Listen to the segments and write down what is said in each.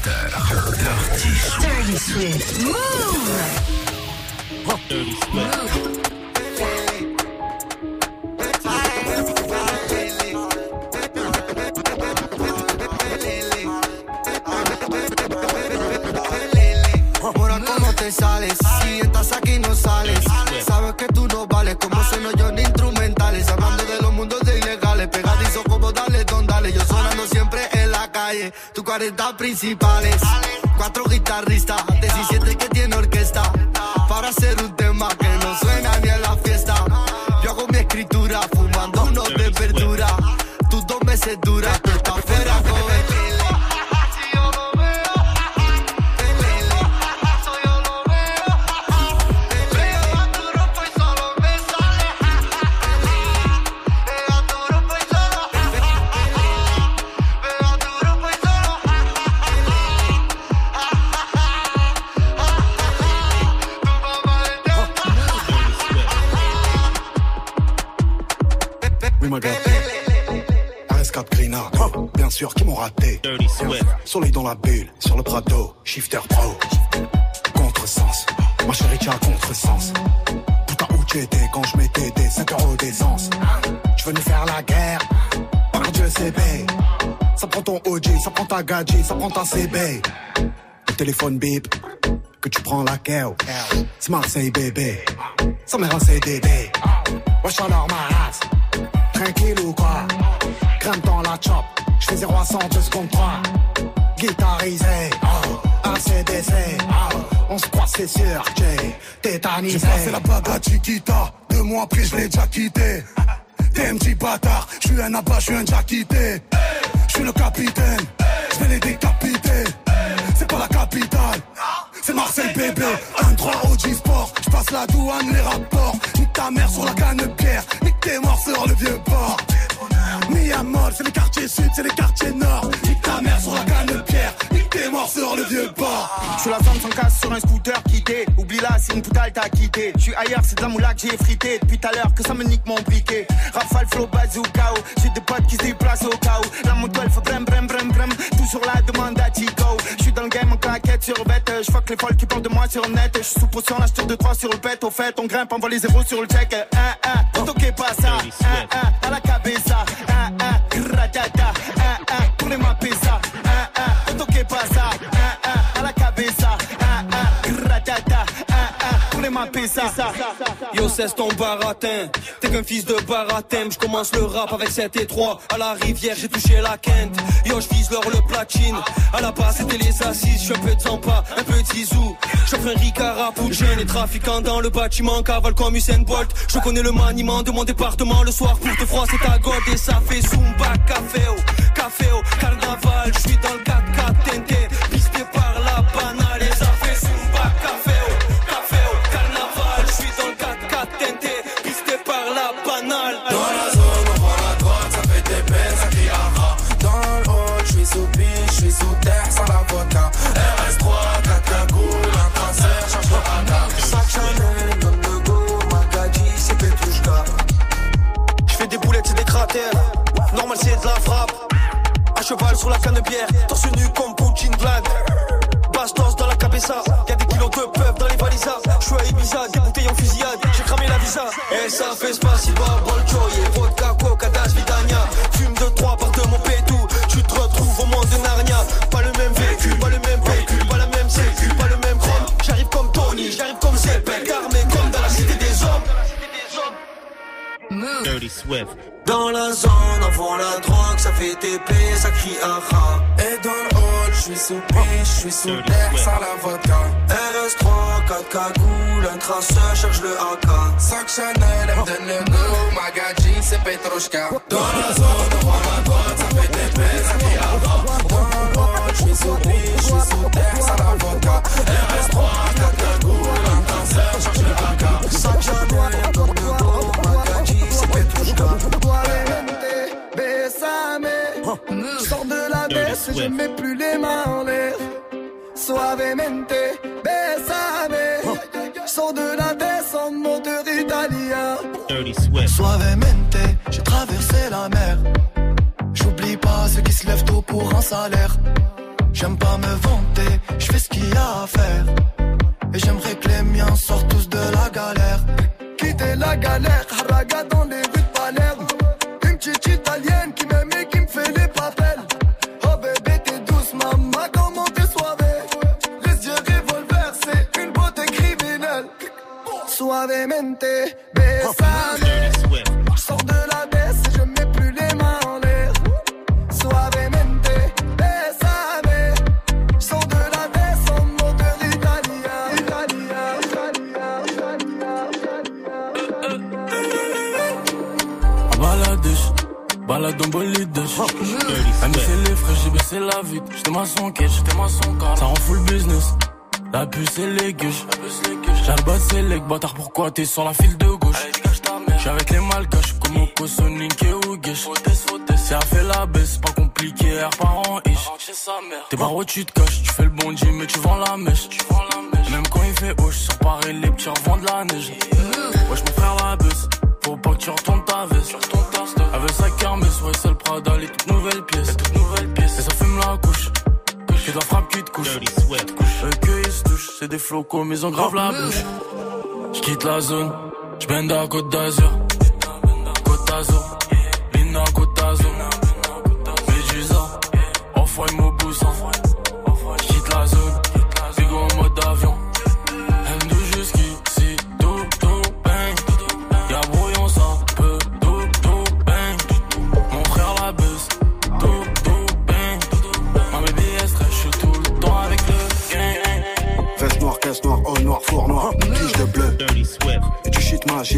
Twister. Dirty Swift. Dirty Swift. Move. Dirty Swift. Mora, ¿cómo te sales? Si estás aquí no sales. Sabes que tú no vales, como sueno yo ni 40 principales. Cuatro guitarristas, 17 que tiene orquesta. Para hacer un tema que no suena ni en la fiesta. Yo hago mi escritura, fumando unos de verdura. Tus dos meses duras, dans la bulle, sur le Prado. Shifter Pro. Contresens. Ma chérie, tu as contresens. Putain, où tu étais quand je mettais des 5 euros d'essence Tu veux nous faire la guerre? Par Dieu, c'est B. Ça prend ton OG, ça prend ta gadget, ça prend ta CB. Le téléphone bip. Que tu prends la KO. C'est Marseille, bébé. Ça mère un CDD. Wesh alors ma race. Tranquille ou quoi? Grimpe dans la chop. J'fais 0 à 100, 2 secondes 3. Guitarisé. Oh. ACDC. Oh. On se croit, c'est sûr. J'ai tétanisé. J'ai passé la bague à Chiquita. Deux mois après, je l'ai déjà quitté. T'es un petit bâtard. Je suis un abat, je suis un déjà quitté. Je suis le capitaine. Je vais les décapiter. C'est pas la capitale. C'est Marseille bébé, 1-3 OG Sport, je passe la douane, les rapports, nique ta mère sur la canne de pierre, nique tes morts sur le vieux port. Miamol, c'est les quartiers sud, c'est les quartiers nord, nique ta mère sur la canne de pierre, nique tes morts sur le vieux port. Je suis la femme sans casse sur un scooter quitté. Oublie là, c'est une poutale t'as quitté. Je suis ailleurs, c'est de la moula que j'ai frité. Depuis tout à l'heure que ça me nique mon briquet. Rafale, flow, bazooka. J'ai des potes qui se déplacent au où. La moto elle fait brem, brem, brem, brem. Tout sur la demande à Tico. Bête. Je fuck les folles qui parlent de moi sur net. Je suis sous potion, là je de 3 sur le pet. Au fait, on grimpe, on voit les zéros sur le check. Un, un, toquez pas ça. Un, un, à la cabeza. Un, un, gratata. Un, un, tournez ma pesa. Un, un, toquez pas ça. Pesa. Yo, cesse ton baratin. T'es qu'un fils de baratin. Je commence le rap avec 7 et 3. À la rivière, j'ai touché la quinte. Yo, je vise leur le platine. À la base, c'était les assises. Je un peu de Zampa, un peu de Zizou. J'offre un Ricard à. Les trafiquants dans le bâtiment, cavale comme Usain Bolt. Je connais le maniement de mon département. Le soir, pour te froid, c'est ta gold. Et ça fait Zumba, café café carnaval. Je suis dans le 4x4 TNT. Pisté ça fait spasiba, bolchoye, vodka, coca, das, vidania. Fume de trois par de mon pétou, tu te retrouves au monde de Narnia. Pas le même vécu, pas le même vécu, pas la même sécu, pas le même chrome. J'arrive comme Tony, j'arrive comme Zepek, armé comme dans la cité des hommes. Dirty Swift. Dans la zone, avant la drogue, ça fait TP, ça crie aha. Et dans le hall, je suis sous piche, je suis sous terre, sans l'avocat. RS3, 4 cagoules, un traceur cherche le AK. Sac Chanel, elle me donne le go, Magadji, c'est Petrushka. Dans la zone, on prend la droite, ça fait des peines, ça le hall, je suis sous piche, je suis sous terre, sans l'avocat. RS3, 4 cagoules, un traceur, cherche le AK. Sac Chanel, donne le go, Magadji, c'est Petrushka. Besame. Je sors de la baisse et je mets plus les mains en l'air. Suavemente, besame. De la baisse en moteur italien. Dirty Swift. Suavemente, j'ai traversé la mer. J'oublie pas ceux qui se lèvent tôt pour un salaire. J'aime pas me vanter, je fais ce qu'il y a à faire. Et j'aimerais que les miens sortent tous de la galère. Quitter la galère, Suavemente, sors de la baisse et je mets plus les mains en l'air. Suavemente, besame. Je sors de la baisse en moteur Italia. Italia, Italia, Italia, Italia. Balade en Elle me Swift. fait les frais, j'ai baissé la vitre. J'étais ma son quai, j'étais ma son car. Ça rend fou le business. La puce et les gueuches. J'albat c'est les bâtard, pourquoi t'es sur la file de gauche? J'suis avec les malgaches, comme Oko, Sonic et Ougesh. C'est à fait la baisse, pas compliqué, air parent ish. T'es pas où tu te caches, tu fais le bon mais tu vends la mèche. Même quand il fait haut, sur Paris, les petits revendent la neige. Wesh, mon frère la baisse, faut pas que tu retournes ta veste. Veut sa kermesse, ouais, c'est le Prada, les toutes nouvelles pièces. Et ça fume la couche. Que de la frappe qui te couche. Le que ils se touchent, c'est des flocos, mais ils ont grave la bouche. J'quitte la zone, j'bende à Côte d'Azur. Côte d'Azur, Lina Côte d'Azur. Médusa, Off-White Mobusa. J'quitte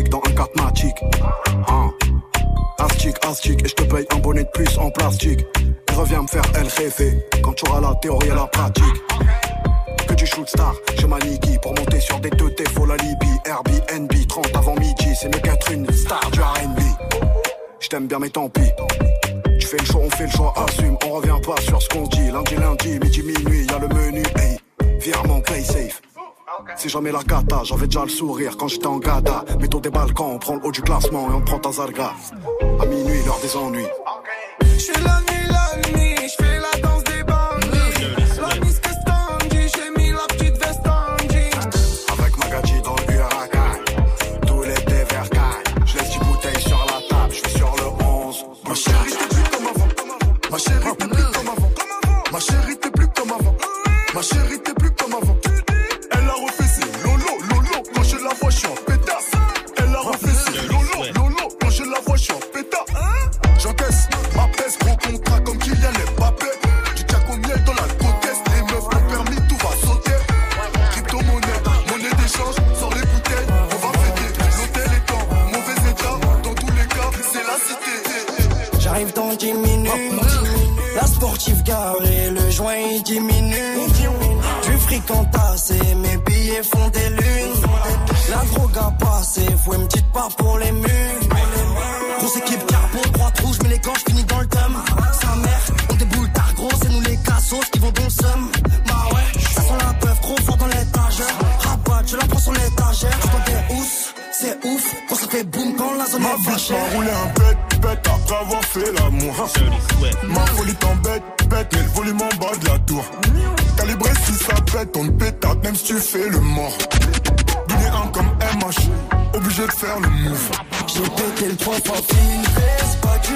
dans un 4 magique. Hein. Astic, astic, et je te paye un bonnet de plus en plastique. Et reviens me faire El Jefe quand tu auras la théorie et la pratique. Que du shoot star, je Nike pour monter sur des teutés, faut la Libye. Airbnb 30 avant midi, c'est mieux qu'être une star du RB. Je t'aime bien, mais tant pis. Tu fais le choix, on fait le choix, assume. On revient pas sur ce qu'on se dit. Lundi, lundi, midi, minuit, y a le menu, hey. Virement, play safe. Si jamais la cata, j'avais déjà le sourire quand j'étais en gada. Mettons des balcons, on prend le haut du classement et on prend ta zarga. À minuit, l'heure des ennuis. La nuit, Entassé, mes billets font des lunes. La drogue a passé, faut une petite part pour les murs. Grosse équipe carbo, droite rouge, mais les gants, finis dans le thème. Sa mère, on déboule tard gros, c'est nous les cassos qui vont dans le seum. Bah ouais, ça sent la peuf trop fort dans l'étagère. Rabat, je la prends sur l'étagère. Je des housses, c'est ouf, quand ça fait boum quand la zone Ma est vie, fâchée. m'a roulé un bête, bête après avoir fait l'amour. Swift. Ma folie t'embête, bête, mais le volume en bas de la tour. Calibré pète, on te pétate, même si tu fais le mort. Donner un comme MH, obligé de faire le move. J'ai pété le prof en filtré, c'est pas du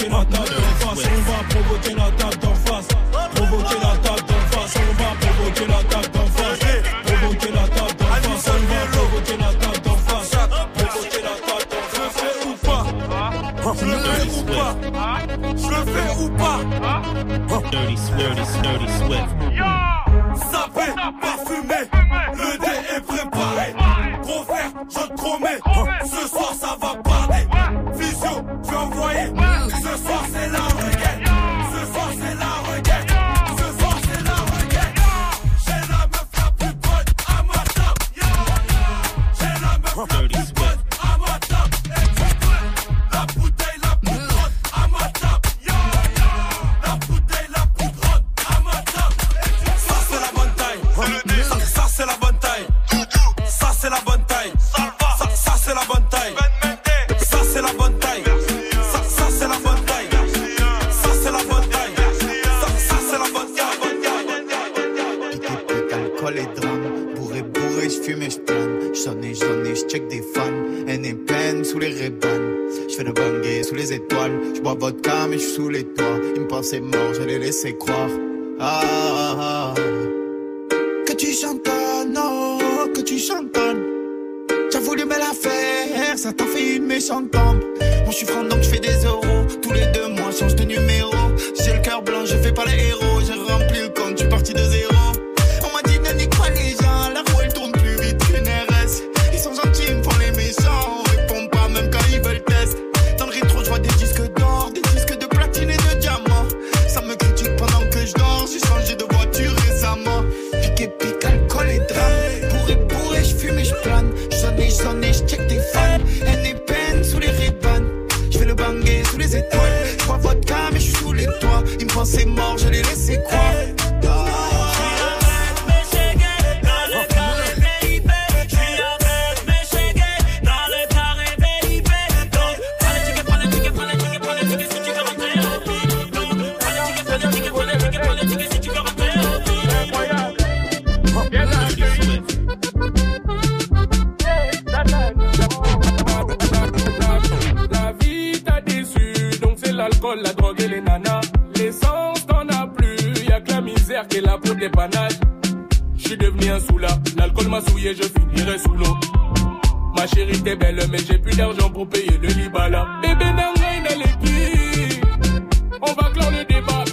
provoquer la table d'en face, on va provoquer la table d'en face, provoquer la table d'en face, on va provoquer la table d'en face, provoquer la table d'en face, on va provoquer face, provoquer face, je le fais ou pas, je le fais ou pas, je le fais ou pas, Dirty Dirty Dirty Swift, le dé est préparé, gros frère, je te vodka mais j'suis sous les toits. Ils me pensaient mort, je les laissais croire. Ah, ah, ah. Que tu chantonnes, oh, que tu chantonnes. T'as voulu me la faire, ça t'a fait une méchante tombe. Moi je suis franc donc je fais des euros. Tous les deux mois, change de numéro. J'ai le cœur blanc, je fais pas les héros. La drogue et les nanas. L'essence t'en as plus, y'a que la misère qui est là pour dépannage. J'suis devenu un soula, l'alcool m'a souillé, je finirai sous l'eau. Ma chérie t'es belle, mais j'ai plus d'argent pour payer le libala. Bébé n'a l'équipe, on va clore le débat.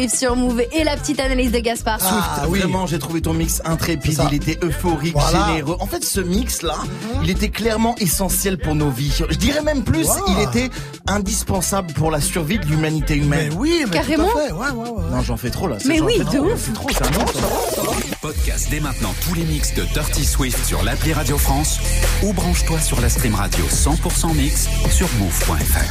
Swift sur Move et la petite analyse de Gaspard. Ah, Vraiment, j'ai trouvé ton mix intrépide. Il était euphorique, Voilà. généreux. En fait, ce mix-là, il était clairement essentiel pour nos vies. Je dirais même plus, Wow. il était indispensable pour la survie de l'humanité Mais humaine. oui, mais Carrément. tout à fait. Ouais, ouais, ouais. Non, j'en fais trop là. ça, Mais oui, de trop. ouf. C'est trop, c'est un monstre. Podcast dès maintenant tous les mix de Dirty Swift sur l'appli Radio France ou branche-toi sur la stream radio 100% mix sur move.fr.